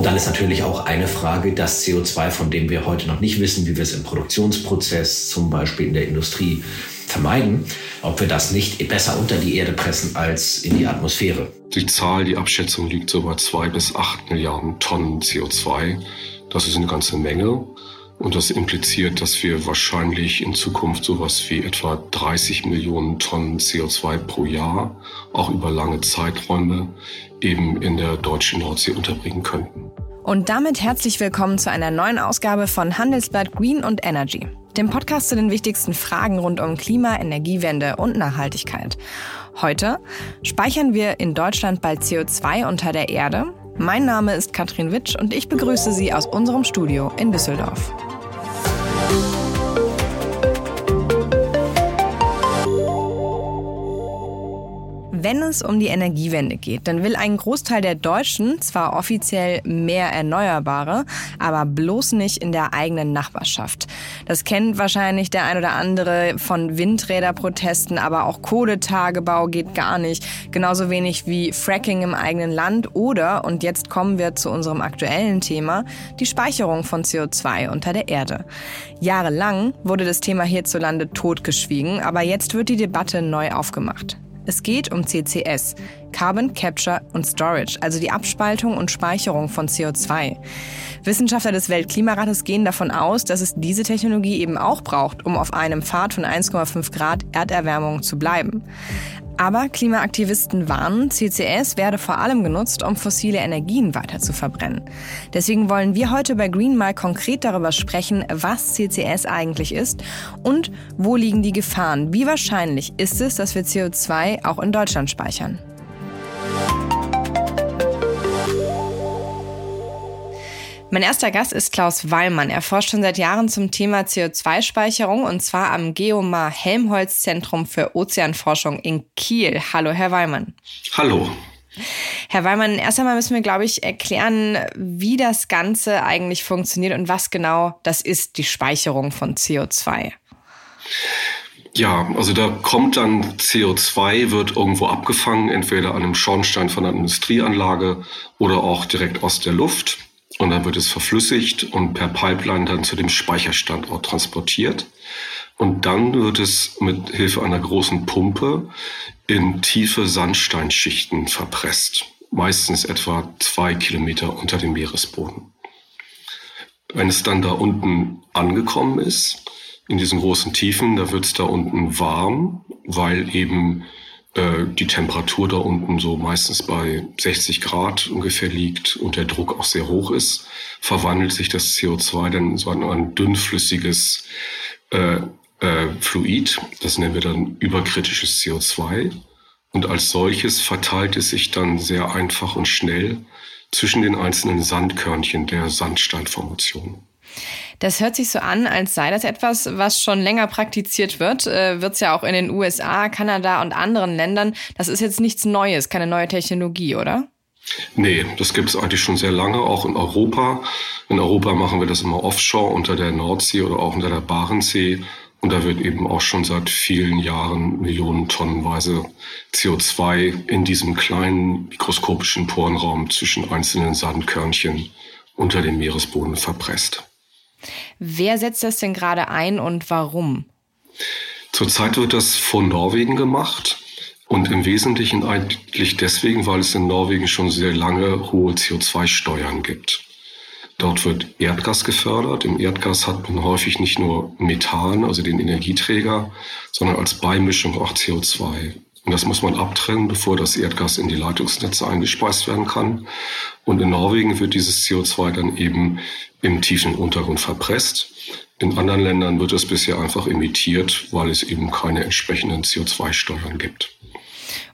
Und dann ist natürlich auch eine Frage, das CO2, von dem wir heute noch nicht wissen, wie wir es im Produktionsprozess, zum Beispiel in der Industrie, vermeiden, ob wir das nicht besser unter die Erde pressen als in die Atmosphäre. Die Zahl, die Abschätzung liegt so bei zwei bis acht Milliarden Tonnen CO2. Das ist eine ganze Menge. Und das impliziert, dass wir wahrscheinlich in Zukunft sowas wie etwa 30 Millionen Tonnen CO2 pro Jahr, auch über lange Zeiträume, eben in der deutschen Nordsee unterbringen könnten. Und damit herzlich willkommen zu einer neuen Ausgabe von Handelsblatt Green und Energy, dem Podcast zu den wichtigsten Fragen rund um Klima, Energiewende und Nachhaltigkeit. Heute speichern wir in Deutschland bald CO2 unter der Erde. Mein Name ist Katrin Witsch und ich begrüße Sie aus unserem Studio in Düsseldorf. Wenn es um die Energiewende geht, dann will ein Großteil der Deutschen zwar offiziell mehr Erneuerbare, aber bloß nicht in der eigenen Nachbarschaft. Das kennt wahrscheinlich der ein oder andere von Windräderprotesten, aber auch Kohletagebau geht gar nicht. Genauso wenig wie Fracking im eigenen Land oder, und jetzt kommen wir zu unserem aktuellen Thema, die Speicherung von CO2 unter der Erde. Jahrelang wurde das Thema hierzulande totgeschwiegen, aber jetzt wird die Debatte neu aufgemacht. Es geht um CCS, Carbon Capture und Storage, also die Abspaltung und Speicherung von CO2. Wissenschaftler des Weltklimarates gehen davon aus, dass es diese Technologie eben auch braucht, um auf einem Pfad von 1,5 Grad Erderwärmung zu bleiben. Aber Klimaaktivisten warnen, CCS werde vor allem genutzt, um fossile Energien weiter zu verbrennen. Deswegen wollen wir heute bei Green mal konkret darüber sprechen, was CCS eigentlich ist und wo liegen die Gefahren. Wie wahrscheinlich ist es, dass wir CO2 auch in Deutschland speichern? Mein erster Gast ist Klaus Wallmann. Er forscht schon seit Jahren zum Thema CO2-Speicherung und zwar am Geomar Helmholtz Zentrum für Ozeanforschung in Kiel. Hallo, Herr Wallmann. Hallo. Herr Wallmann, erst einmal müssen wir, glaube ich, erklären, wie das Ganze eigentlich funktioniert und was genau das ist, die Speicherung von CO2. Ja, also da kommt dann CO2, wird irgendwo abgefangen, entweder an einem Schornstein von einer Industrieanlage oder auch direkt aus der Luft. Und dann wird es verflüssigt und per Pipeline dann zu dem Speicherstandort transportiert. Und dann wird es mit Hilfe einer großen Pumpe in tiefe Sandsteinschichten verpresst. Meistens etwa zwei Kilometer unter dem Meeresboden. Wenn es dann da unten angekommen ist, in diesen großen Tiefen, da wird es da unten warm, weil eben äh, die Temperatur da unten so meistens bei 60 Grad ungefähr liegt und der Druck auch sehr hoch ist, verwandelt sich das CO2 dann in so ein, ein dünnflüssiges äh, äh, Fluid. Das nennen wir dann überkritisches CO2. Und als solches verteilt es sich dann sehr einfach und schnell zwischen den einzelnen Sandkörnchen der Sandsteinformation. Das hört sich so an, als sei das etwas, was schon länger praktiziert wird. Äh, Wird es ja auch in den USA, Kanada und anderen Ländern. Das ist jetzt nichts Neues, keine neue Technologie, oder? Nee, das gibt es eigentlich schon sehr lange, auch in Europa. In Europa machen wir das immer offshore unter der Nordsee oder auch unter der Barentssee. Und da wird eben auch schon seit vielen Jahren Millionen tonnenweise CO2 in diesem kleinen mikroskopischen Porenraum zwischen einzelnen Sandkörnchen unter dem Meeresboden verpresst. Wer setzt das denn gerade ein und warum? Zurzeit wird das von Norwegen gemacht. Und im Wesentlichen eigentlich deswegen, weil es in Norwegen schon sehr lange hohe CO2-Steuern gibt. Dort wird Erdgas gefördert. Im Erdgas hat man häufig nicht nur Methan, also den Energieträger, sondern als Beimischung auch CO2. Und das muss man abtrennen, bevor das Erdgas in die Leitungsnetze eingespeist werden kann. Und in Norwegen wird dieses CO2 dann eben im tiefen Untergrund verpresst. In anderen Ländern wird es bisher einfach emittiert, weil es eben keine entsprechenden CO2-Steuern gibt.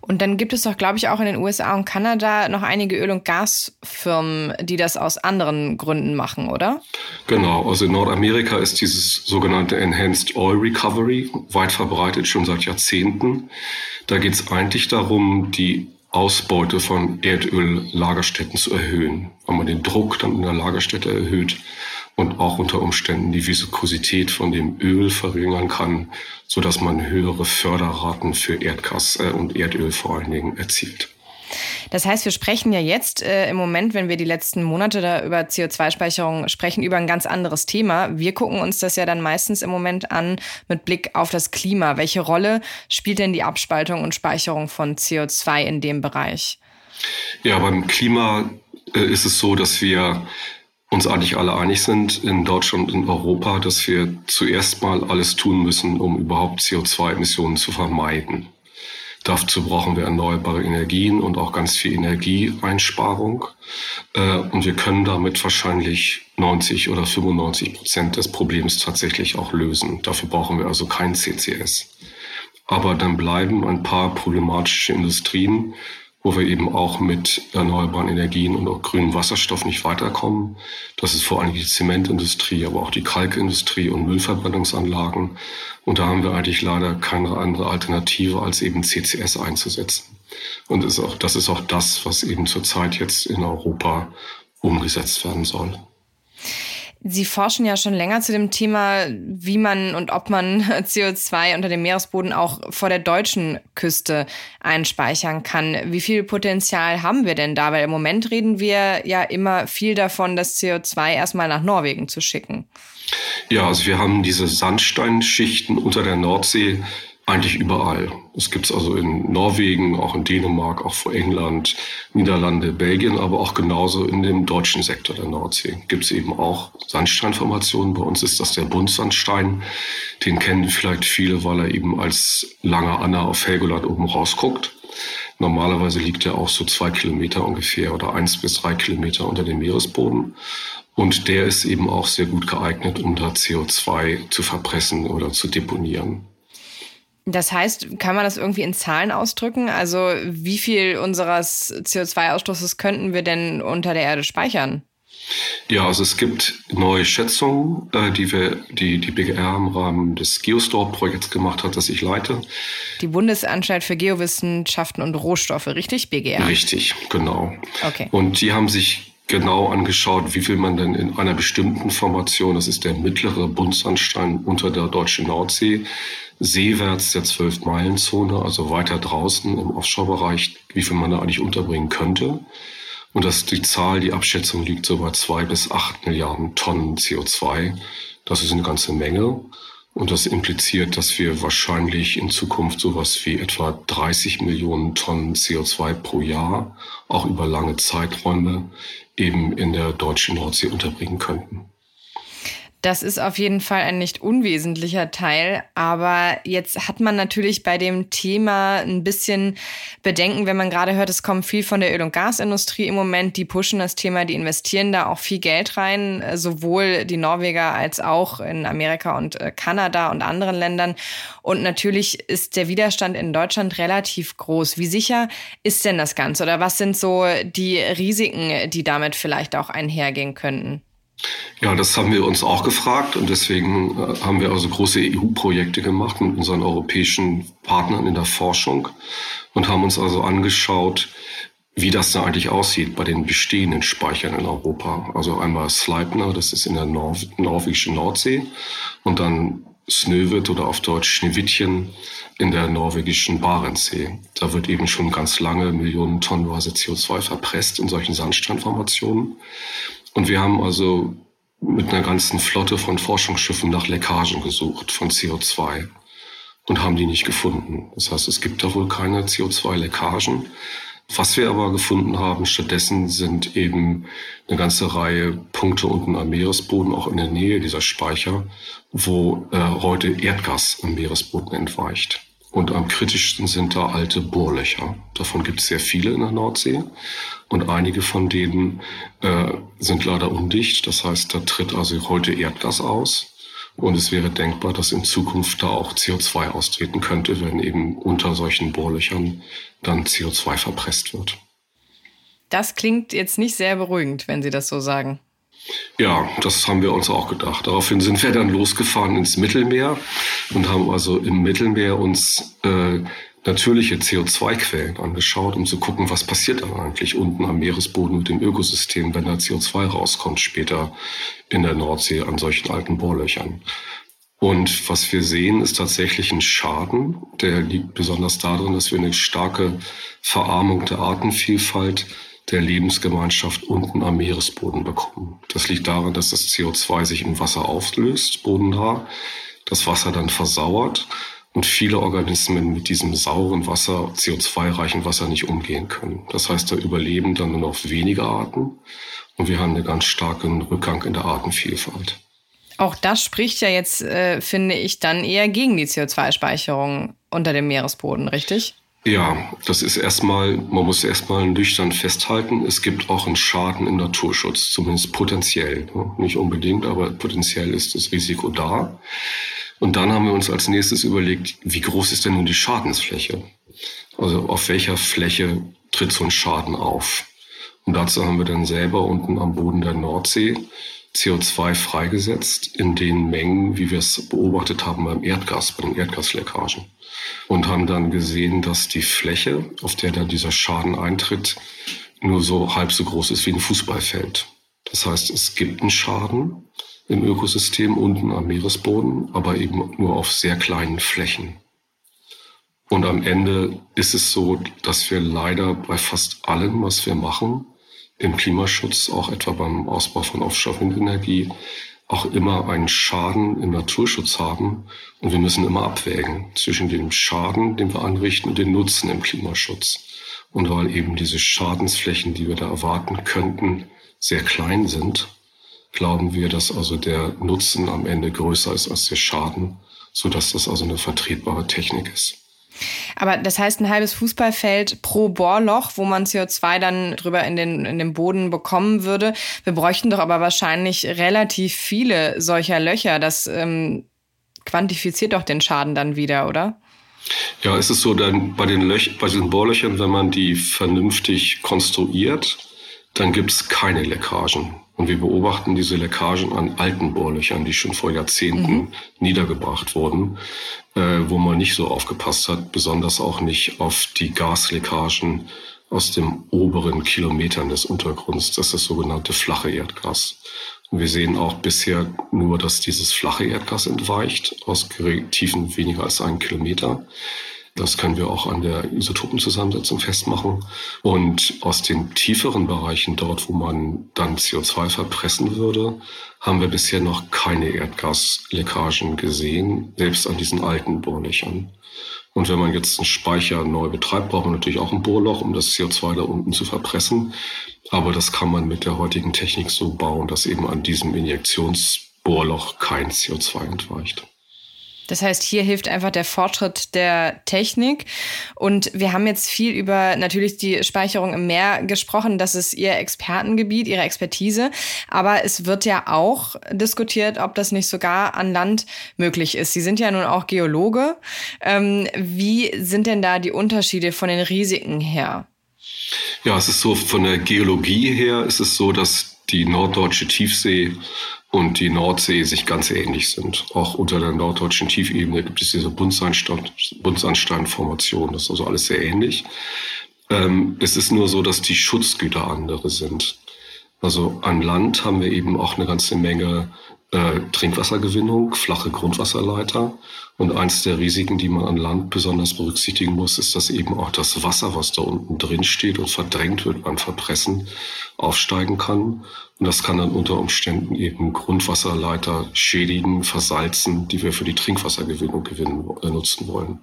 Und dann gibt es doch, glaube ich, auch in den USA und Kanada noch einige Öl- und Gasfirmen, die das aus anderen Gründen machen, oder? Genau, also in Nordamerika ist dieses sogenannte Enhanced Oil Recovery weit verbreitet, schon seit Jahrzehnten. Da geht es eigentlich darum, die Ausbeute von Erdöllagerstätten zu erhöhen, weil man den Druck dann in der Lagerstätte erhöht und auch unter Umständen die Viskosität von dem Öl verringern kann, so dass man höhere Förderraten für Erdgas äh, und Erdöl vor allen Dingen erzielt. Das heißt, wir sprechen ja jetzt äh, im Moment, wenn wir die letzten Monate da über CO2-Speicherung sprechen, über ein ganz anderes Thema. Wir gucken uns das ja dann meistens im Moment an mit Blick auf das Klima. Welche Rolle spielt denn die Abspaltung und Speicherung von CO2 in dem Bereich? Ja, beim Klima äh, ist es so, dass wir uns eigentlich alle einig sind in Deutschland und in Europa, dass wir zuerst mal alles tun müssen, um überhaupt CO2-Emissionen zu vermeiden. Dazu brauchen wir erneuerbare Energien und auch ganz viel Energieeinsparung. Äh, und wir können damit wahrscheinlich 90 oder 95 Prozent des Problems tatsächlich auch lösen. Dafür brauchen wir also kein CCS. Aber dann bleiben ein paar problematische Industrien, wo wir eben auch mit erneuerbaren Energien und auch grünem Wasserstoff nicht weiterkommen. Das ist vor allem die Zementindustrie, aber auch die Kalkindustrie und Müllverbrennungsanlagen. Und da haben wir eigentlich leider keine andere Alternative, als eben CCS einzusetzen. Und ist auch, das ist auch das, was eben zurzeit jetzt in Europa umgesetzt werden soll. Sie forschen ja schon länger zu dem Thema, wie man und ob man CO2 unter dem Meeresboden auch vor der deutschen Küste einspeichern kann. Wie viel Potenzial haben wir denn da? Weil im Moment reden wir ja immer viel davon, das CO2 erstmal nach Norwegen zu schicken. Ja, also wir haben diese Sandsteinschichten unter der Nordsee eigentlich überall. Es gibt es also in Norwegen, auch in Dänemark, auch vor England, Niederlande, Belgien, aber auch genauso in dem deutschen Sektor der Nordsee gibt es eben auch Sandsteinformationen. Bei uns ist das der Buntsandstein. Den kennen vielleicht viele, weil er eben als langer Anna auf Helgoland oben rausguckt. Normalerweise liegt er auch so zwei Kilometer ungefähr oder eins bis drei Kilometer unter dem Meeresboden. Und der ist eben auch sehr gut geeignet, um da CO2 zu verpressen oder zu deponieren. Das heißt, kann man das irgendwie in Zahlen ausdrücken? Also wie viel unseres CO2-Ausstoßes könnten wir denn unter der Erde speichern? Ja, also es gibt neue Schätzungen, äh, die wir, die, die BGR im Rahmen des Geostorp-Projekts gemacht hat, das ich leite. Die Bundesanstalt für Geowissenschaften und Rohstoffe, richtig? BGR? Richtig, genau. Okay. Und die haben sich genau angeschaut, wie viel man denn in einer bestimmten Formation, das ist der mittlere Buntsandstein unter der deutschen Nordsee, seewärts der 12-Meilen-Zone, also weiter draußen im Offshore-Bereich, wie viel man da eigentlich unterbringen könnte. Und dass die Zahl, die Abschätzung liegt so bei zwei bis acht Milliarden Tonnen CO2. Das ist eine ganze Menge. Und das impliziert, dass wir wahrscheinlich in Zukunft sowas wie etwa 30 Millionen Tonnen CO2 pro Jahr, auch über lange Zeiträume, eben in der deutschen Nordsee unterbringen könnten. Das ist auf jeden Fall ein nicht unwesentlicher Teil. Aber jetzt hat man natürlich bei dem Thema ein bisschen Bedenken, wenn man gerade hört, es kommt viel von der Öl- und Gasindustrie im Moment. Die pushen das Thema, die investieren da auch viel Geld rein, sowohl die Norweger als auch in Amerika und äh, Kanada und anderen Ländern. Und natürlich ist der Widerstand in Deutschland relativ groß. Wie sicher ist denn das Ganze? Oder was sind so die Risiken, die damit vielleicht auch einhergehen könnten? Ja, das haben wir uns auch gefragt und deswegen äh, haben wir also große EU-Projekte gemacht mit unseren europäischen Partnern in der Forschung und haben uns also angeschaut, wie das da eigentlich aussieht bei den bestehenden Speichern in Europa. Also einmal Sleipner, das ist in der Nor norwegischen Nordsee und dann Snøhvit oder auf Deutsch Schneewittchen in der norwegischen Barentssee. Da wird eben schon ganz lange Millionen Tonnenweise CO2 verpresst in solchen Sandsteinformationen. Und wir haben also mit einer ganzen Flotte von Forschungsschiffen nach Leckagen gesucht von CO2 und haben die nicht gefunden. Das heißt, es gibt da wohl keine CO2-Leckagen. Was wir aber gefunden haben stattdessen sind eben eine ganze Reihe Punkte unten am Meeresboden, auch in der Nähe dieser Speicher, wo äh, heute Erdgas am Meeresboden entweicht. Und am kritischsten sind da alte Bohrlöcher. Davon gibt es sehr viele in der Nordsee. Und einige von denen äh, sind leider undicht. Das heißt, da tritt also heute Erdgas aus. Und es wäre denkbar, dass in Zukunft da auch CO2 austreten könnte, wenn eben unter solchen Bohrlöchern dann CO2 verpresst wird. Das klingt jetzt nicht sehr beruhigend, wenn Sie das so sagen. Ja, das haben wir uns auch gedacht. Daraufhin sind wir dann losgefahren ins Mittelmeer und haben also im Mittelmeer uns äh, natürliche CO2-Quellen angeschaut, um zu gucken, was passiert dann eigentlich unten am Meeresboden mit dem Ökosystem, wenn da CO2 rauskommt später in der Nordsee an solchen alten Bohrlöchern. Und was wir sehen, ist tatsächlich ein Schaden. Der liegt besonders darin, dass wir eine starke Verarmung der Artenvielfalt der Lebensgemeinschaft unten am Meeresboden bekommen. Das liegt daran, dass das CO2 sich im Wasser auflöst, bodennah, das Wasser dann versauert und viele Organismen mit diesem sauren Wasser, CO2-reichen Wasser nicht umgehen können. Das heißt, da überleben dann nur noch wenige Arten und wir haben einen ganz starken Rückgang in der Artenvielfalt. Auch das spricht ja jetzt, äh, finde ich, dann eher gegen die CO2-Speicherung unter dem Meeresboden, richtig? Ja, das ist erstmal, man muss erstmal nüchtern festhalten, es gibt auch einen Schaden im Naturschutz, zumindest potenziell. Nicht unbedingt, aber potenziell ist das Risiko da. Und dann haben wir uns als nächstes überlegt, wie groß ist denn nun die Schadensfläche? Also auf welcher Fläche tritt so ein Schaden auf? Und dazu haben wir dann selber unten am Boden der Nordsee CO2 freigesetzt in den Mengen, wie wir es beobachtet haben beim Erdgas, bei den Erdgasleckagen. Und haben dann gesehen, dass die Fläche, auf der dann dieser Schaden eintritt, nur so halb so groß ist wie ein Fußballfeld. Das heißt, es gibt einen Schaden im Ökosystem unten am Meeresboden, aber eben nur auf sehr kleinen Flächen. Und am Ende ist es so, dass wir leider bei fast allem, was wir machen, im Klimaschutz, auch etwa beim Ausbau von Offshore-Windenergie, auch immer einen Schaden im Naturschutz haben. Und wir müssen immer abwägen zwischen dem Schaden, den wir anrichten, und dem Nutzen im Klimaschutz. Und weil eben diese Schadensflächen, die wir da erwarten könnten, sehr klein sind, glauben wir, dass also der Nutzen am Ende größer ist als der Schaden, sodass das also eine vertretbare Technik ist. Aber das heißt, ein halbes Fußballfeld pro Bohrloch, wo man CO2 dann drüber in den, in den Boden bekommen würde. Wir bräuchten doch aber wahrscheinlich relativ viele solcher Löcher. Das ähm, quantifiziert doch den Schaden dann wieder, oder? Ja, es ist so, dann bei den, Löch bei den Bohrlöchern, wenn man die vernünftig konstruiert, dann gibt es keine Leckagen. Und wir beobachten diese Leckagen an alten Bohrlöchern, die schon vor Jahrzehnten mhm. niedergebracht wurden, äh, wo man nicht so aufgepasst hat, besonders auch nicht auf die Gasleckagen aus dem oberen Kilometern des Untergrunds. Das ist das sogenannte flache Erdgas. Und wir sehen auch bisher nur, dass dieses flache Erdgas entweicht aus Tiefen weniger als einen Kilometer. Das können wir auch an der Isotopenzusammensetzung festmachen. Und aus den tieferen Bereichen, dort wo man dann CO2 verpressen würde, haben wir bisher noch keine Erdgasleckagen gesehen, selbst an diesen alten Bohrlöchern. Und wenn man jetzt einen Speicher neu betreibt, braucht man natürlich auch ein Bohrloch, um das CO2 da unten zu verpressen. Aber das kann man mit der heutigen Technik so bauen, dass eben an diesem Injektionsbohrloch kein CO2 entweicht. Das heißt, hier hilft einfach der Fortschritt der Technik. Und wir haben jetzt viel über natürlich die Speicherung im Meer gesprochen. Das ist Ihr Expertengebiet, Ihre Expertise. Aber es wird ja auch diskutiert, ob das nicht sogar an Land möglich ist. Sie sind ja nun auch Geologe. Ähm, wie sind denn da die Unterschiede von den Risiken her? Ja, es ist so, von der Geologie her ist es so, dass die norddeutsche Tiefsee und die Nordsee sich ganz ähnlich sind. Auch unter der norddeutschen Tiefebene gibt es diese Buntsandstein, Buntsandsteinformation. Das ist also alles sehr ähnlich. Ähm, es ist nur so, dass die Schutzgüter andere sind. Also an Land haben wir eben auch eine ganze Menge äh, Trinkwassergewinnung, flache Grundwasserleiter. Und eins der Risiken, die man an Land besonders berücksichtigen muss, ist, dass eben auch das Wasser, was da unten drin steht und verdrängt wird beim Verpressen, aufsteigen kann. Und das kann dann unter Umständen eben Grundwasserleiter schädigen, versalzen, die wir für die Trinkwassergewinnung gewinnen, äh, nutzen wollen.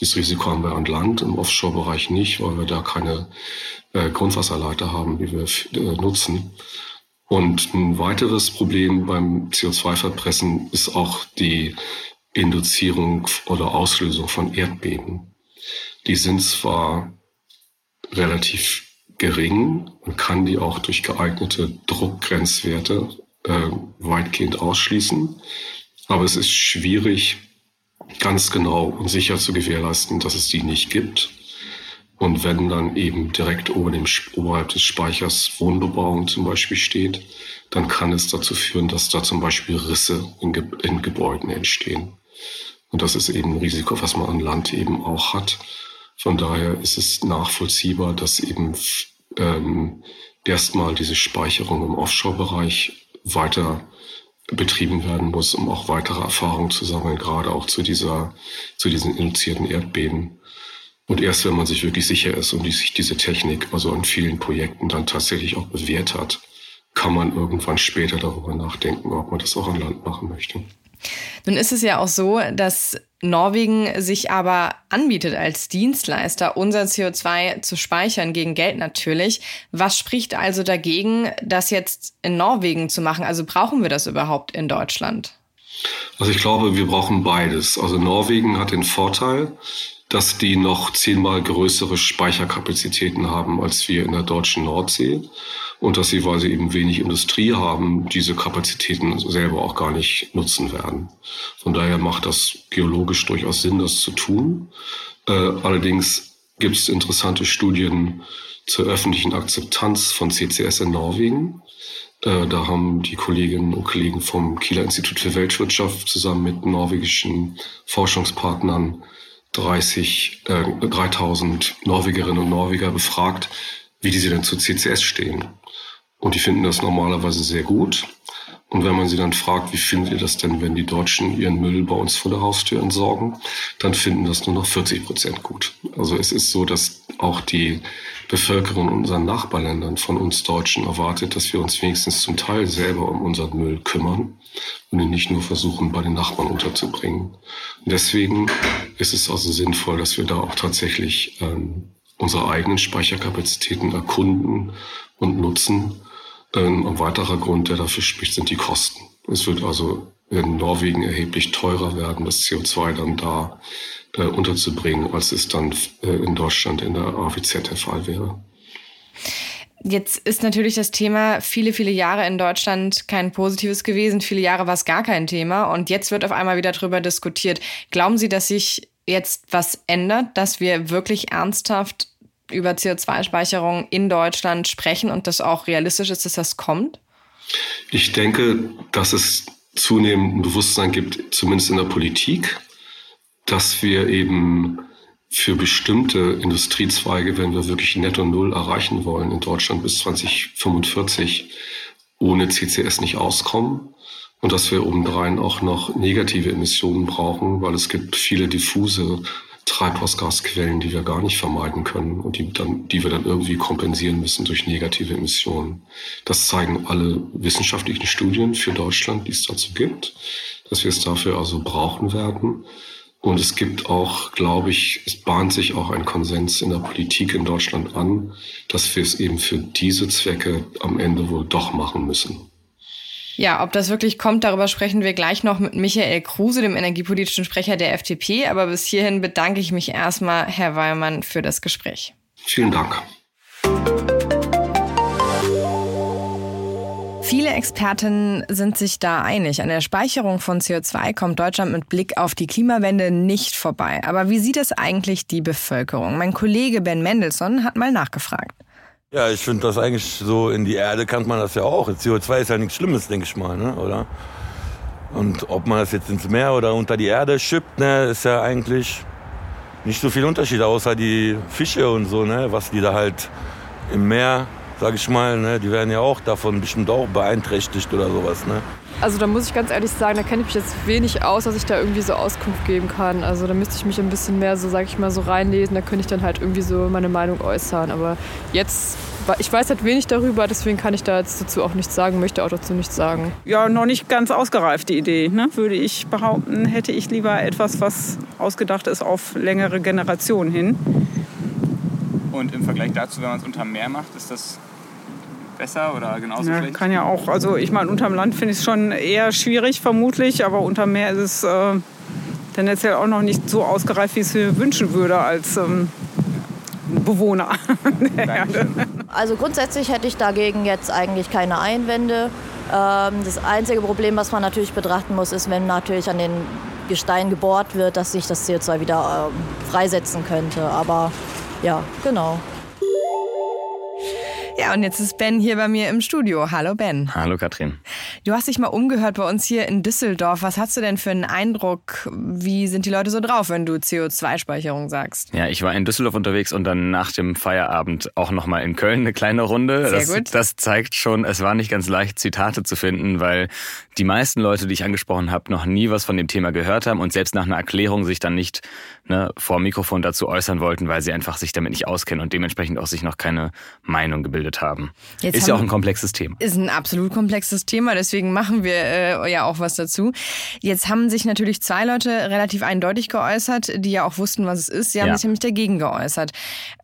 Dieses Risiko haben wir an Land, im Offshore-Bereich nicht, weil wir da keine äh, Grundwasserleiter haben, die wir äh, nutzen. Und ein weiteres Problem beim CO2-Verpressen ist auch die Induzierung oder Auslösung von Erdbeben. Die sind zwar relativ gering und kann die auch durch geeignete Druckgrenzwerte äh, weitgehend ausschließen, aber es ist schwierig, ganz genau und sicher zu gewährleisten, dass es die nicht gibt. Und wenn dann eben direkt ober dem, oberhalb des Speichers Wohnbebauung zum Beispiel steht, dann kann es dazu führen, dass da zum Beispiel Risse in, Ge in Gebäuden entstehen. Und das ist eben ein Risiko, was man an Land eben auch hat. Von daher ist es nachvollziehbar, dass eben ähm, erstmal diese Speicherung im Offshore-Bereich weiter betrieben werden muss, um auch weitere Erfahrungen zu sammeln, gerade auch zu dieser, zu diesen induzierten Erdbeben. Und erst wenn man sich wirklich sicher ist und sich diese Technik also in vielen Projekten dann tatsächlich auch bewährt hat, kann man irgendwann später darüber nachdenken, ob man das auch an Land machen möchte. Nun ist es ja auch so, dass Norwegen sich aber anbietet als Dienstleister, unser CO2 zu speichern, gegen Geld natürlich. Was spricht also dagegen, das jetzt in Norwegen zu machen? Also brauchen wir das überhaupt in Deutschland? Also ich glaube, wir brauchen beides. Also Norwegen hat den Vorteil, dass die noch zehnmal größere Speicherkapazitäten haben als wir in der deutschen Nordsee und dass sie, weil sie eben wenig Industrie haben, diese Kapazitäten selber auch gar nicht nutzen werden. Von daher macht das geologisch durchaus Sinn, das zu tun. Äh, allerdings gibt es interessante Studien zur öffentlichen Akzeptanz von CCS in Norwegen. Äh, da haben die Kolleginnen und Kollegen vom Kieler Institut für Weltwirtschaft zusammen mit norwegischen Forschungspartnern 30, äh, 3000 Norwegerinnen und Norweger befragt, wie die sie denn zu CCS stehen. Und die finden das normalerweise sehr gut. Und wenn man sie dann fragt, wie findet ihr das denn, wenn die Deutschen ihren Müll bei uns vor der Haustür entsorgen, dann finden das nur noch 40 Prozent gut. Also es ist so, dass auch die Bevölkerung in unseren Nachbarländern von uns Deutschen erwartet, dass wir uns wenigstens zum Teil selber um unseren Müll kümmern und ihn nicht nur versuchen, bei den Nachbarn unterzubringen. Und deswegen ist es also sinnvoll, dass wir da auch tatsächlich ähm, unsere eigenen Speicherkapazitäten erkunden und nutzen ähm, ein weiterer Grund, der dafür spricht, sind die Kosten. Es wird also in Norwegen erheblich teurer werden, das CO2 dann da äh, unterzubringen, als es dann äh, in Deutschland in der AWZ der Fall wäre. Jetzt ist natürlich das Thema viele, viele Jahre in Deutschland kein positives gewesen. Viele Jahre war es gar kein Thema. Und jetzt wird auf einmal wieder darüber diskutiert. Glauben Sie, dass sich jetzt was ändert, dass wir wirklich ernsthaft über CO2-Speicherung in Deutschland sprechen und das auch realistisch ist, dass das kommt? Ich denke, dass es zunehmend ein Bewusstsein gibt, zumindest in der Politik, dass wir eben für bestimmte Industriezweige, wenn wir wirklich Netto Null erreichen wollen in Deutschland bis 2045, ohne CCS nicht auskommen und dass wir obendrein auch noch negative Emissionen brauchen, weil es gibt viele diffuse Treibhausgasquellen, die wir gar nicht vermeiden können und die, dann, die wir dann irgendwie kompensieren müssen durch negative Emissionen. Das zeigen alle wissenschaftlichen Studien für Deutschland, die es dazu gibt, dass wir es dafür also brauchen werden. Und es gibt auch, glaube ich, es bahnt sich auch ein Konsens in der Politik in Deutschland an, dass wir es eben für diese Zwecke am Ende wohl doch machen müssen. Ja, ob das wirklich kommt, darüber sprechen wir gleich noch mit Michael Kruse, dem energiepolitischen Sprecher der FDP. Aber bis hierhin bedanke ich mich erstmal, Herr Weilmann, für das Gespräch. Vielen Dank. Viele Experten sind sich da einig. An der Speicherung von CO2 kommt Deutschland mit Blick auf die Klimawende nicht vorbei. Aber wie sieht es eigentlich die Bevölkerung? Mein Kollege Ben Mendelssohn hat mal nachgefragt. Ja, ich finde das eigentlich so, in die Erde kann man das ja auch. CO2 ist ja nichts Schlimmes, denke ich mal, ne? oder? Und ob man das jetzt ins Meer oder unter die Erde schippt, ne, ist ja eigentlich nicht so viel Unterschied, außer die Fische und so, ne, was die da halt im Meer, sag ich mal, ne, die werden ja auch davon bestimmt auch beeinträchtigt oder sowas, ne. Also da muss ich ganz ehrlich sagen, da kenne ich mich jetzt wenig aus, dass ich da irgendwie so Auskunft geben kann. Also da müsste ich mich ein bisschen mehr so, sag ich mal, so reinlesen. Da könnte ich dann halt irgendwie so meine Meinung äußern. Aber jetzt, ich weiß halt wenig darüber, deswegen kann ich da jetzt dazu auch nichts sagen, möchte auch dazu nichts sagen. Ja, noch nicht ganz ausgereift die Idee, ne? würde ich behaupten. Hätte ich lieber etwas, was ausgedacht ist auf längere Generationen hin. Und im Vergleich dazu, wenn man es unterm Meer macht, ist das besser oder genauso ja, schlecht? Kann ja auch. Also ich meine, unterm Land finde ich es schon eher schwierig vermutlich, aber unterm Meer ist es äh, tendenziell auch noch nicht so ausgereift, wie ich es mir wünschen würde als ähm, Bewohner der Erde. Also grundsätzlich hätte ich dagegen jetzt eigentlich keine Einwände. Ähm, das einzige Problem, was man natürlich betrachten muss, ist, wenn natürlich an den Gestein gebohrt wird, dass sich das CO2 wieder ähm, freisetzen könnte. Aber ja, genau. Ja, und jetzt ist Ben hier bei mir im Studio. Hallo Ben. Hallo Katrin. Du hast dich mal umgehört bei uns hier in Düsseldorf. Was hast du denn für einen Eindruck? Wie sind die Leute so drauf, wenn du CO2-Speicherung sagst? Ja, ich war in Düsseldorf unterwegs und dann nach dem Feierabend auch nochmal in Köln eine kleine Runde. Sehr das, gut. das zeigt schon, es war nicht ganz leicht, Zitate zu finden, weil die meisten Leute, die ich angesprochen habe, noch nie was von dem Thema gehört haben und selbst nach einer Erklärung sich dann nicht ne, vor Mikrofon dazu äußern wollten, weil sie einfach sich damit nicht auskennen und dementsprechend auch sich noch keine Meinung gebildet haben. Jetzt Ist ja auch ein komplexes Thema. Ist ein absolut komplexes Thema, deswegen machen wir äh, ja auch was dazu. Jetzt haben sich natürlich zwei Leute relativ eindeutig geäußert, die ja auch wussten, was es ist. Sie haben Ja. sich nämlich dagegen geäußert.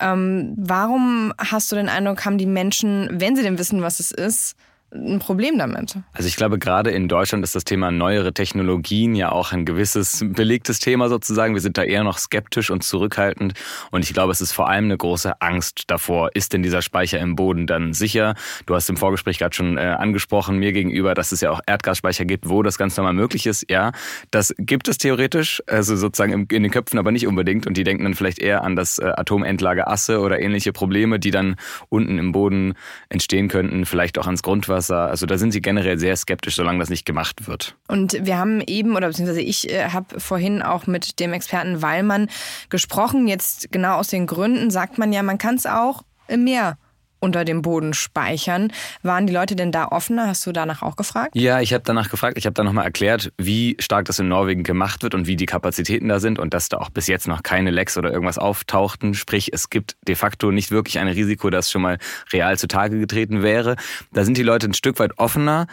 Ähm, warum hast du den Eindruck, haben die Menschen, wenn sie denn wissen, was es ist, ein Problem damit? Also ich glaube, gerade in Deutschland ist das Thema neuere Technologien ja auch ein gewisses belegtes Thema sozusagen. Wir sind da eher noch skeptisch und zurückhaltend. Und ich glaube, es ist vor allem eine große Angst davor, ist denn dieser Speicher im Boden dann sicher? Du hast im Vorgespräch gerade schon äh, angesprochen, mir gegenüber, dass es ja auch Erdgasspeicher gibt, wo das ganz normal möglich ist. Ja, das gibt es theoretisch, also sozusagen im, in den Köpfen aber nicht unbedingt. Und die denken dann vielleicht eher an das äh, Atomendlager Asse oder ähnliche Probleme, die dann unten im Boden entstehen könnten, vielleicht auch ans Grundwasser. Also da sind sie generell sehr skeptisch, solange das nicht gemacht wird. Und wir haben eben, oder beziehungsweise ich äh, habe vorhin auch mit dem Experten Wallmann gesprochen. Jetzt genau aus den Gründen sagt man ja, man kann es auch im Meer unter dem Boden speichern. Waren die Leute denn da offener? Hast du danach auch gefragt? Ja, ich habe danach gefragt, ich habe dann nochmal erklärt, wie stark das in Norwegen gemacht wird und wie die Kapazitäten da sind und dass da auch bis jetzt noch keine Lecks oder irgendwas auftauchten. Sprich, es gibt de facto nicht wirklich ein Risiko, das schon mal real zutage getreten wäre. Da sind die Leute ein Stück weit offener.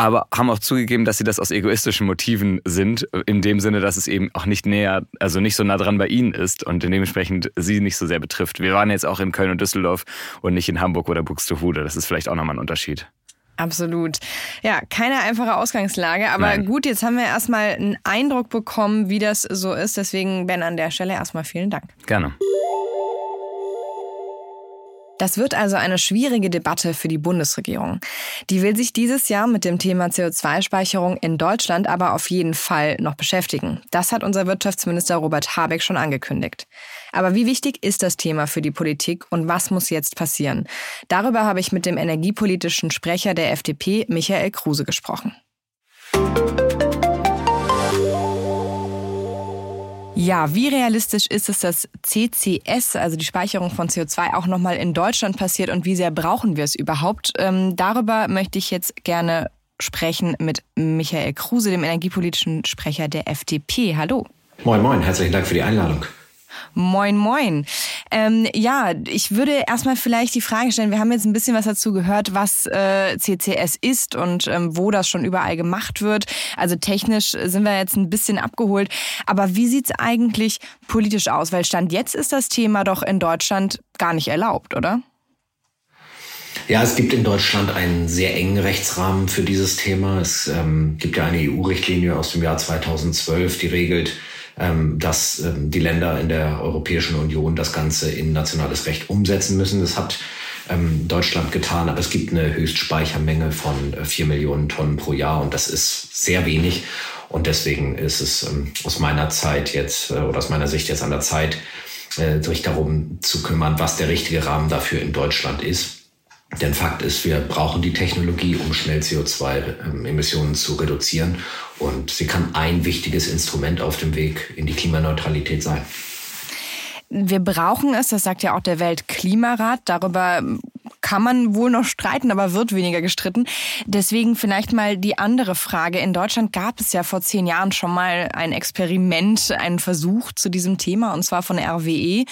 Aber haben auch zugegeben, dass sie das aus egoistischen Motiven sind, in dem Sinne, dass es eben auch nicht näher, also nicht so nah dran bei ihnen ist und dementsprechend sie nicht so sehr betrifft. Wir waren jetzt auch in Köln und Düsseldorf und nicht in Hamburg oder Buxtehude. Das ist vielleicht auch nochmal ein Unterschied. Absolut. Ja, keine einfache Ausgangslage, aber Nein. gut, jetzt haben wir erstmal einen Eindruck bekommen, wie das so ist. Deswegen, Ben, an der Stelle erstmal vielen Dank. Gerne. Das wird also eine schwierige Debatte für die Bundesregierung. Die will sich dieses Jahr mit dem Thema CO2-Speicherung in Deutschland aber auf jeden Fall noch beschäftigen. Das hat unser Wirtschaftsminister Robert Habeck schon angekündigt. Aber wie wichtig ist das Thema für die Politik und was muss jetzt passieren? Darüber habe ich mit dem energiepolitischen Sprecher der FDP, Michael Kruse, gesprochen. Ja, wie realistisch ist es, dass CCS, also die Speicherung von CO2, auch nochmal in Deutschland passiert und wie sehr brauchen wir es überhaupt? Ähm, darüber möchte ich jetzt gerne sprechen mit Michael Kruse, dem energiepolitischen Sprecher der FDP. Hallo. Moin, moin, herzlichen Dank für die Einladung. Moin, moin. Ähm, ja, ich würde erstmal vielleicht die Frage stellen, wir haben jetzt ein bisschen was dazu gehört, was äh, CCS ist und ähm, wo das schon überall gemacht wird. Also technisch sind wir jetzt ein bisschen abgeholt. Aber wie sieht's eigentlich politisch aus? Weil Stand jetzt ist das Thema doch in Deutschland gar nicht erlaubt, oder? Ja, es gibt in Deutschland einen sehr engen Rechtsrahmen für dieses Thema. Es ähm, gibt ja eine EU-Richtlinie aus dem Jahr 2012, die regelt, dass ähm, die Länder in der Europäischen Union das Ganze in nationales Recht umsetzen müssen. Das hat ähm, Deutschland getan, aber es gibt eine Höchstspeichermenge von äh, vier Millionen Tonnen pro Jahr und das ist sehr wenig. Und deswegen ist es ähm, aus meiner Zeit jetzt äh, oder aus meiner Sicht jetzt an der Zeit, äh, sich darum zu kümmern, was der richtige Rahmen dafür in Deutschland ist. Denn Fakt ist, wir brauchen die Technologie, um schnell CO2-Emissionen zu reduzieren. Und sie kann ein wichtiges Instrument auf dem Weg in die Klimaneutralität sein. Wir brauchen es, das sagt ja auch der Weltklimarat. Darüber kann man wohl noch streiten, aber wird weniger gestritten. Deswegen vielleicht mal die andere Frage. In Deutschland gab es ja vor zehn Jahren schon mal ein Experiment, einen Versuch zu diesem Thema, und zwar von RWE.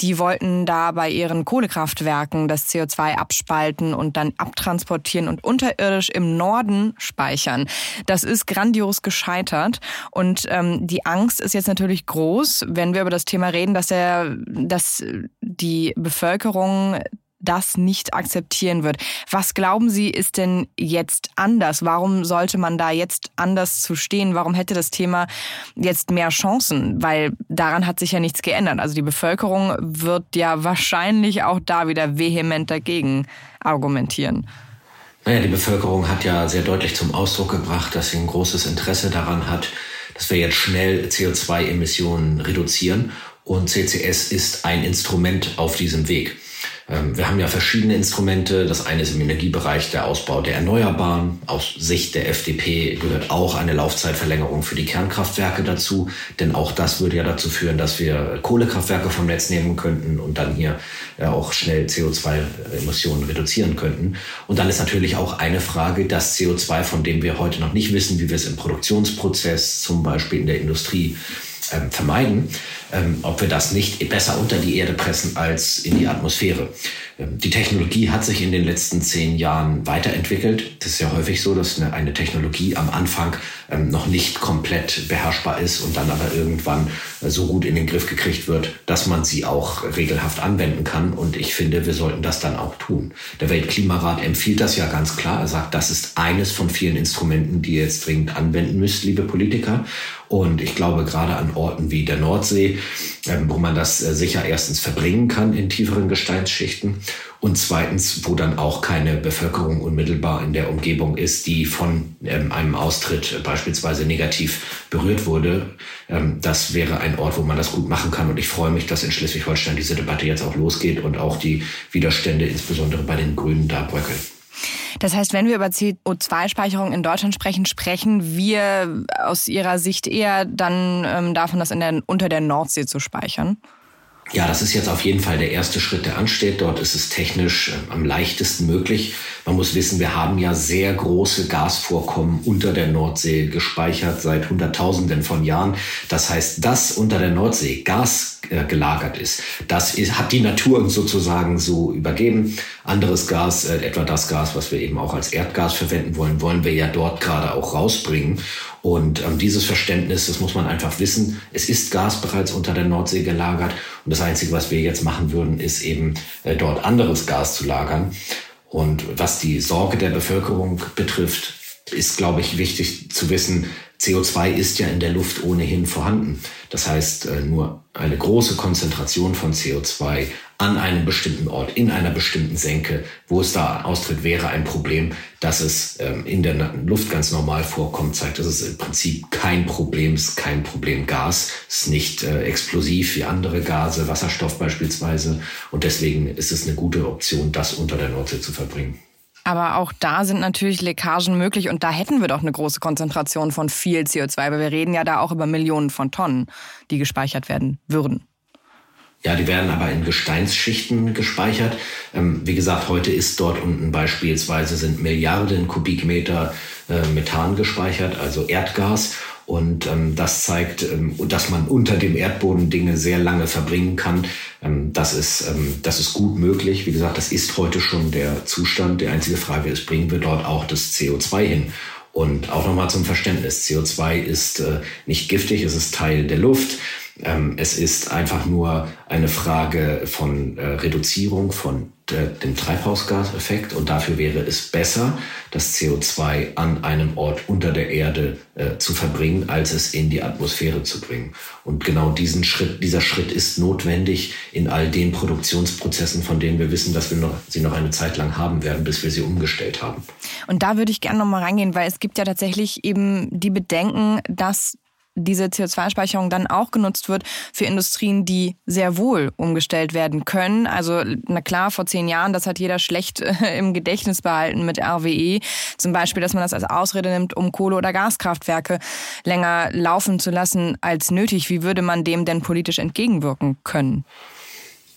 Die wollten da bei ihren Kohlekraftwerken das CO2 abspalten und dann abtransportieren und unterirdisch im Norden speichern. Das ist grandios gescheitert. Und ähm, die Angst ist jetzt natürlich groß, wenn wir über das Thema reden, dass, er, dass die Bevölkerung das nicht akzeptieren wird. Was glauben Sie, ist denn jetzt anders? Warum sollte man da jetzt anders zu stehen? Warum hätte das Thema jetzt mehr Chancen? Weil daran hat sich ja nichts geändert. Also die Bevölkerung wird ja wahrscheinlich auch da wieder vehement dagegen argumentieren. Naja, die Bevölkerung hat ja sehr deutlich zum Ausdruck gebracht, dass sie ein großes Interesse daran hat, dass wir jetzt schnell CO2-Emissionen reduzieren. Und CCS ist ein Instrument auf diesem Weg. Ähm, wir haben ja verschiedene Instrumente. Das eine ist im Energiebereich der Ausbau der Erneuerbaren. Aus Sicht der FDP gehört auch eine Laufzeitverlängerung für die Kernkraftwerke dazu. Denn auch das würde ja dazu führen, dass wir Kohlekraftwerke vom Netz nehmen könnten und dann hier ja auch schnell CO2-Emissionen reduzieren könnten. Und dann ist natürlich auch eine Frage, das CO2, von dem wir heute noch nicht wissen, wie wir es im Produktionsprozess, zum Beispiel in der Industrie, ähm, vermeiden, ähm, ob wir das nicht besser unter die Erde pressen als in die Atmosphäre. Ähm, die Technologie hat sich in den letzten zehn Jahren weiterentwickelt. Das ist ja häufig so, dass eine, Technologie am Anfang ähm, noch nicht komplett beherrschbar ist und dann aber irgendwann äh, so gut in den Griff gekriegt wird, dass man sie auch regelhaft anwenden kann. Und ich finde, wir sollten das dann auch tun. Der Weltklimarat empfiehlt das ja ganz klar. Er sagt, das ist eines von vielen Instrumenten, die ihr jetzt dringend anwenden müsst, liebe Politiker. Und ich glaube, gerade an Orten wie der Nordsee, ähm, wo man das äh, sicher erstens verbringen kann in tieferen Gesteinsschichten und zweitens, wo dann auch keine Bevölkerung unmittelbar in der Umgebung ist, die von ähm, einem Austritt beispielsweise negativ berührt wurde. Ähm, das wäre ein Ort, wo man das gut machen kann. Und ich freue mich, dass in Schleswig-Holstein diese Debatte jetzt auch losgeht und auch die Widerstände insbesondere bei den Grünen da bröckeln. Das heißt, wenn wir über CO2-Speicherung in Deutschland sprechen, sprechen wir aus Ihrer Sicht eher dann ähm, davon, das der, unter der Nordsee zu speichern? Ja, das ist jetzt auf jeden Fall der erste Schritt, der ansteht. Dort ist es technisch äh, am leichtesten möglich. Man muss wissen, wir haben ja sehr große Gasvorkommen unter der Nordsee gespeichert seit Hunderttausenden von Jahren. Das heißt, dass unter der Nordsee Gas äh, gelagert ist, das ist, hat die Natur sozusagen so übergeben. Anderes Gas, äh, etwa das Gas, was wir eben auch als Erdgas verwenden wollen, wollen wir ja dort gerade auch rausbringen. Und ähm, dieses Verständnis, das muss man einfach wissen. Es ist Gas bereits unter der Nordsee gelagert. Und das Einzige, was wir jetzt machen würden, ist eben äh, dort anderes Gas zu lagern. Und was die Sorge der Bevölkerung betrifft, ist, glaube ich, wichtig zu wissen, CO2 ist ja in der Luft ohnehin vorhanden. Das heißt, äh, nur eine große Konzentration von CO2 an einem bestimmten Ort, in einer bestimmten Senke, wo es da austritt, wäre ein Problem. Dass es ähm, in der Luft ganz normal vorkommt, zeigt, dass es im Prinzip kein Problem ist, kein Problem Gas. Es ist nicht äh, explosiv wie andere Gase, Wasserstoff beispielsweise. Und deswegen ist es eine gute Option, das unter der Nordsee zu verbringen. Aber auch da sind natürlich Leckagen möglich und da hätten wir doch eine große Konzentration von viel CO2, weil wir reden ja da auch über Millionen von Tonnen, die gespeichert werden würden. Ja, die werden aber in Gesteinsschichten gespeichert. Ähm, wie gesagt, heute ist dort unten beispielsweise sind Milliarden Kubikmeter äh, Methan gespeichert, also Erdgas. Und ähm, das zeigt, ähm, dass man unter dem Erdboden Dinge sehr lange verbringen kann. Ähm, das, ist, ähm, das ist gut möglich. Wie gesagt, das ist heute schon der Zustand. Die einzige Frage ist, bringen wir dort auch das CO2 hin? Und auch nochmal zum Verständnis, CO2 ist äh, nicht giftig, es ist Teil der Luft. Ähm, es ist einfach nur eine Frage von äh, Reduzierung von äh, dem Treibhausgaseffekt und dafür wäre es besser, das CO2 an einem Ort unter der Erde äh, zu verbringen, als es in die Atmosphäre zu bringen. Und genau diesen Schritt, dieser Schritt ist notwendig in all den Produktionsprozessen, von denen wir wissen, dass wir noch, sie noch eine Zeit lang haben werden, bis wir sie umgestellt haben. Und da würde ich gerne noch mal reingehen, weil es gibt ja tatsächlich eben die Bedenken, dass diese CO2-Speicherung dann auch genutzt wird für Industrien, die sehr wohl umgestellt werden können. Also na klar, vor zehn Jahren, das hat jeder schlecht äh, im Gedächtnis behalten mit RWE. Zum Beispiel, dass man das als Ausrede nimmt, um Kohle- oder Gaskraftwerke länger laufen zu lassen als nötig. Wie würde man dem denn politisch entgegenwirken können?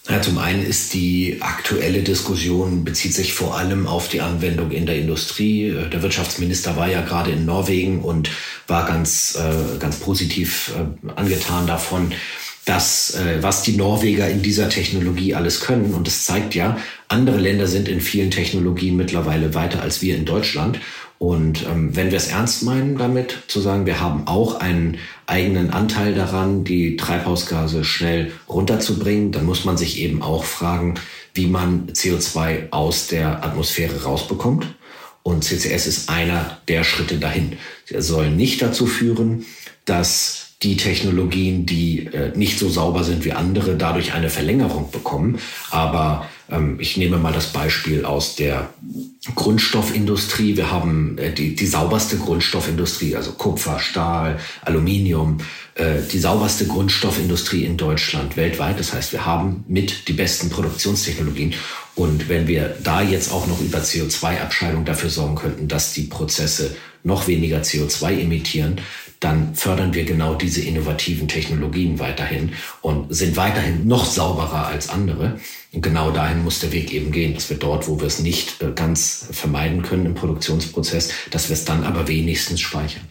Ja, zum einen ist die aktuelle Diskussion bezieht sich vor allem auf die Anwendung in der Industrie. Äh, der Wirtschaftsminister war ja gerade in Norwegen und war ganz, äh, ganz positiv äh, angetan davon, dass, äh, was die Norweger in dieser Technologie alles können. Und es zeigt ja, andere Länder sind in vielen Technologien mittlerweile weiter als wir in Deutschland. Und ähm, wenn wir es ernst meinen damit, zu sagen, wir haben auch einen eigenen Anteil daran, die Treibhausgase schnell runterzubringen, dann muss man sich eben auch fragen, wie man CO2 aus der Atmosphäre rausbekommt. Und CCS ist einer der Schritte dahin. Er soll nicht dazu führen, dass die Technologien, die äh, nicht so sauber sind wie andere, dadurch eine Verlängerung bekommen. Aber ich nehme mal das Beispiel aus der Grundstoffindustrie. Wir haben äh, die, die sauberste Grundstoffindustrie, also Kupfer, Stahl, Aluminium, äh, die sauberste Grundstoffindustrie in Deutschland weltweit. Das heißt, wir haben mit die besten Produktionstechnologien. Und wenn wir da jetzt auch noch über CO2-Abscheidung dafür sorgen könnten, dass die Prozesse noch weniger CO2 emittieren, dann fördern wir genau diese innovativen Technologien weiterhin und sind weiterhin noch sauberer als andere. Und genau dahin muss der Weg eben gehen, dass wir dort, wo wir es nicht äh, ganz vermeiden können im Produktionsprozess, dass wir es dann aber wenigstens speichern.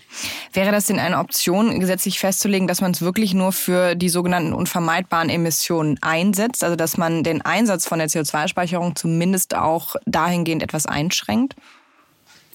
Wäre das denn eine Option, gesetzlich festzulegen, dass man es wirklich nur für die sogenannten unvermeidbaren Emissionen einsetzt? Also dass man den Einsatz von der CO2-Speicherung zumindest auch dahingehend etwas einschränkt?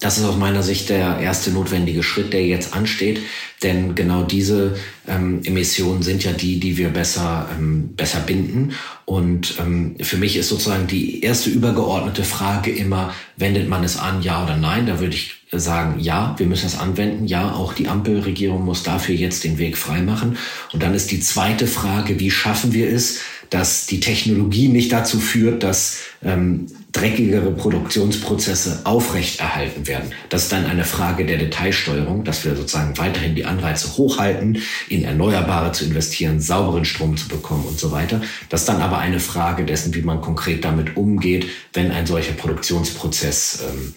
Das ist aus meiner Sicht der erste notwendige Schritt, der jetzt ansteht. Denn genau diese ähm, Emissionen sind ja die, die wir besser, ähm, besser binden. Und ähm, für mich ist sozusagen die erste übergeordnete Frage immer, wendet man es an, ja oder nein? Da würde ich sagen, ja, wir müssen es anwenden. Ja, auch die Ampelregierung muss dafür jetzt den Weg freimachen. Und dann ist die zweite Frage, wie schaffen wir es, dass die Technologie nicht dazu führt, dass ähm, dreckigere Produktionsprozesse aufrechterhalten werden. Das ist dann eine Frage der Detailsteuerung, dass wir sozusagen weiterhin die Anreize hochhalten, in Erneuerbare zu investieren, sauberen Strom zu bekommen und so weiter. Das ist dann aber eine Frage dessen, wie man konkret damit umgeht, wenn ein solcher Produktionsprozess ähm,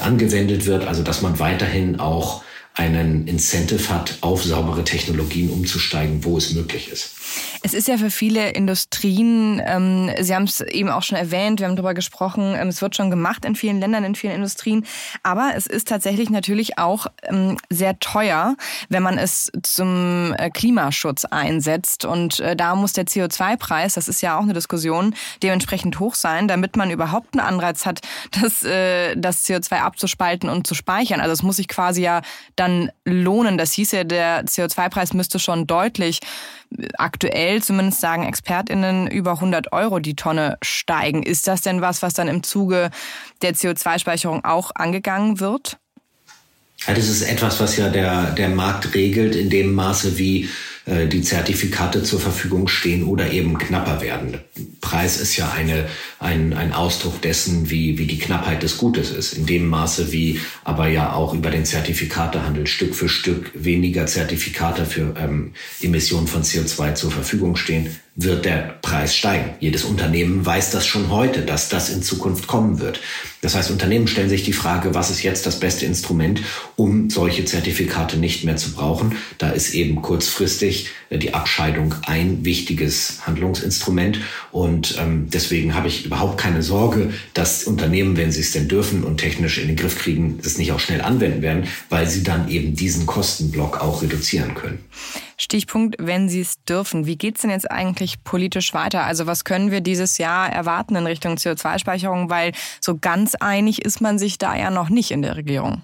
angewendet wird. Also dass man weiterhin auch einen Incentive hat, auf saubere Technologien umzusteigen, wo es möglich ist. Es ist ja für viele Industrien, ähm, Sie haben es eben auch schon erwähnt, wir haben darüber gesprochen, ähm, es wird schon gemacht in vielen Ländern, in vielen Industrien, aber es ist tatsächlich natürlich auch ähm, sehr teuer, wenn man es zum äh, Klimaschutz einsetzt. Und äh, da muss der CO2-Preis, das ist ja auch eine Diskussion, dementsprechend hoch sein, damit man überhaupt einen Anreiz hat, das, äh, das CO2 abzuspalten und zu speichern. Also es muss sich quasi ja dann lohnen. Das hieße, der CO2-Preis müsste schon deutlich aktuell zumindest sagen ExpertInnen über 100 Euro die Tonne steigen. Ist das denn was, was dann im Zuge der CO2-Speicherung auch angegangen wird? Das ist etwas, was ja der, der Markt regelt in dem Maße, wie äh, die Zertifikate zur Verfügung stehen oder eben knapper werden. Preis ist ja eine, ein, ein Ausdruck dessen, wie, wie die Knappheit des Gutes ist. In dem Maße, wie aber ja auch über den Zertifikatehandel Stück für Stück weniger Zertifikate für ähm, Emissionen von CO2 zur Verfügung stehen, wird der Preis steigen. Jedes Unternehmen weiß das schon heute, dass das in Zukunft kommen wird. Das heißt, Unternehmen stellen sich die Frage, was ist jetzt das beste Instrument, um solche Zertifikate nicht mehr zu brauchen. Da ist eben kurzfristig äh, die Abscheidung ein wichtiges Handlungsinstrument. Und ähm, deswegen habe ich überhaupt keine Sorge, dass Unternehmen, wenn sie es denn dürfen und technisch in den Griff kriegen, das nicht auch schnell anwenden werden, weil sie dann eben diesen Kostenblock auch reduzieren können. Stichpunkt, wenn Sie es dürfen. Wie geht es denn jetzt eigentlich politisch weiter? Also was können wir dieses Jahr erwarten in Richtung CO2-Speicherung? Weil so ganz einig ist man sich da ja noch nicht in der Regierung.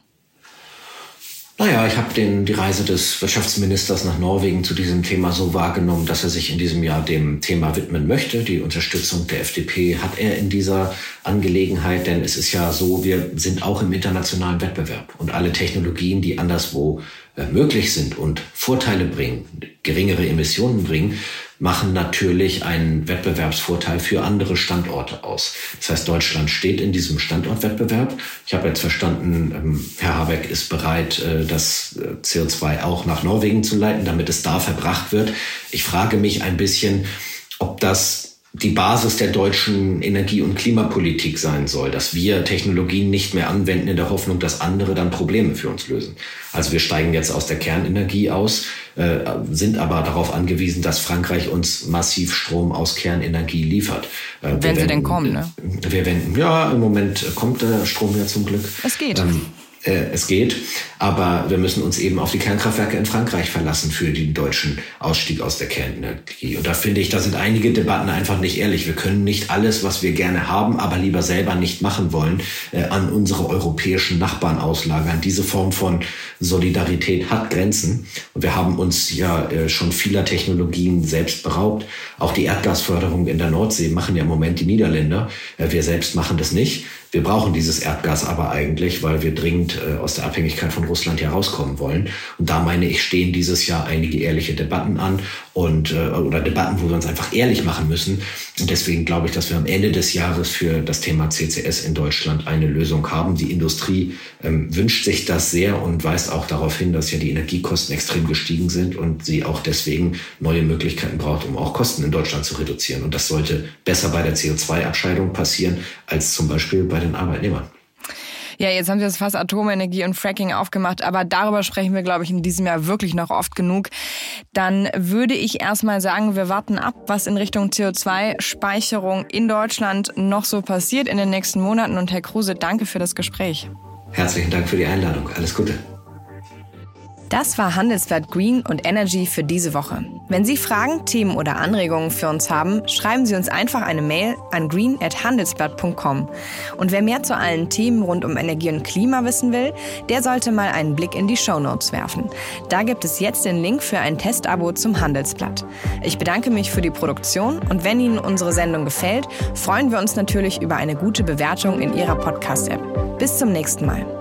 Naja, ich habe die Reise des Wirtschaftsministers nach Norwegen zu diesem Thema so wahrgenommen, dass er sich in diesem Jahr dem Thema widmen möchte. Die Unterstützung der FDP hat er in dieser Angelegenheit, denn es ist ja so, wir sind auch im internationalen Wettbewerb und alle Technologien, die anderswo äh, möglich sind und Vorteile bringen, geringere Emissionen bringen, machen natürlich einen Wettbewerbsvorteil für andere Standorte aus. Das heißt, Deutschland steht in diesem Standortwettbewerb. Ich habe jetzt verstanden, ähm, Herr Habeck ist bereit, äh, das äh, CO2 auch nach Norwegen zu leiten, damit es da verbracht wird. Ich frage mich ein bisschen, ob das die Basis der deutschen Energie- und Klimapolitik sein soll, dass wir Technologien nicht mehr anwenden in der Hoffnung, dass andere dann Probleme für uns lösen. Also wir steigen jetzt aus der Kernenergie aus, äh, sind aber darauf angewiesen, dass Frankreich uns massiv Strom aus Kernenergie liefert. Äh, Wenn wenden, sie denn kommen, ne? Wir wenden, ja, im Moment kommt der Strom ja zum Glück. Es geht. Ähm, äh, es geht. Aber wir müssen uns eben auf die Kernkraftwerke in Frankreich verlassen für den deutschen Ausstieg aus der Kernenergie. Und da finde ich, da sind einige Debatten einfach nicht ehrlich. Wir können nicht alles, was wir gerne haben, aber lieber selber nicht machen wollen, äh, an unsere europäischen Nachbarn auslagern. Diese Form von Solidarität hat Grenzen. Und wir haben uns ja äh, schon vieler Technologien selbst beraubt. Auch die Erdgasförderung in der Nordsee machen ja im Moment die Niederländer. Äh, wir selbst machen das nicht. Wir brauchen dieses Erdgas aber eigentlich, weil wir dringend und äh, aus der Abhängigkeit von Russland herauskommen wollen. Und da meine ich, stehen dieses Jahr einige ehrliche Debatten an und äh, oder Debatten, wo wir uns einfach ehrlich machen müssen. Und deswegen glaube ich, dass wir am Ende des Jahres für das Thema CCS in Deutschland eine Lösung haben. Die Industrie ähm, wünscht sich das sehr und weist auch darauf hin, dass ja die Energiekosten extrem gestiegen sind und sie auch deswegen neue Möglichkeiten braucht, um auch Kosten in Deutschland zu reduzieren. Und das sollte besser bei der CO2-Abscheidung passieren als zum Beispiel bei den Arbeitnehmern. Ja, jetzt haben Sie das Fass Atomenergie und Fracking aufgemacht, aber darüber sprechen wir, glaube ich, in diesem Jahr wirklich noch oft genug. Dann würde ich erstmal sagen, wir warten ab, was in Richtung CO2-Speicherung in Deutschland noch so passiert in den nächsten Monaten. Und Herr Kruse, danke für das Gespräch. Herzlichen Dank für die Einladung. Alles Gute. Das war Handelsblatt Green und Energy für diese Woche. Wenn Sie Fragen, Themen oder Anregungen für uns haben, schreiben Sie uns einfach eine Mail an green@handelsblatt.com. Und wer mehr zu allen Themen rund um Energie und Klima wissen will, der sollte mal einen Blick in die Show Notes werfen. Da gibt es jetzt den Link für ein Testabo zum Handelsblatt. Ich bedanke mich für die Produktion und wenn Ihnen unsere Sendung gefällt, freuen wir uns natürlich über eine gute Bewertung in Ihrer Podcast-App. Bis zum nächsten Mal.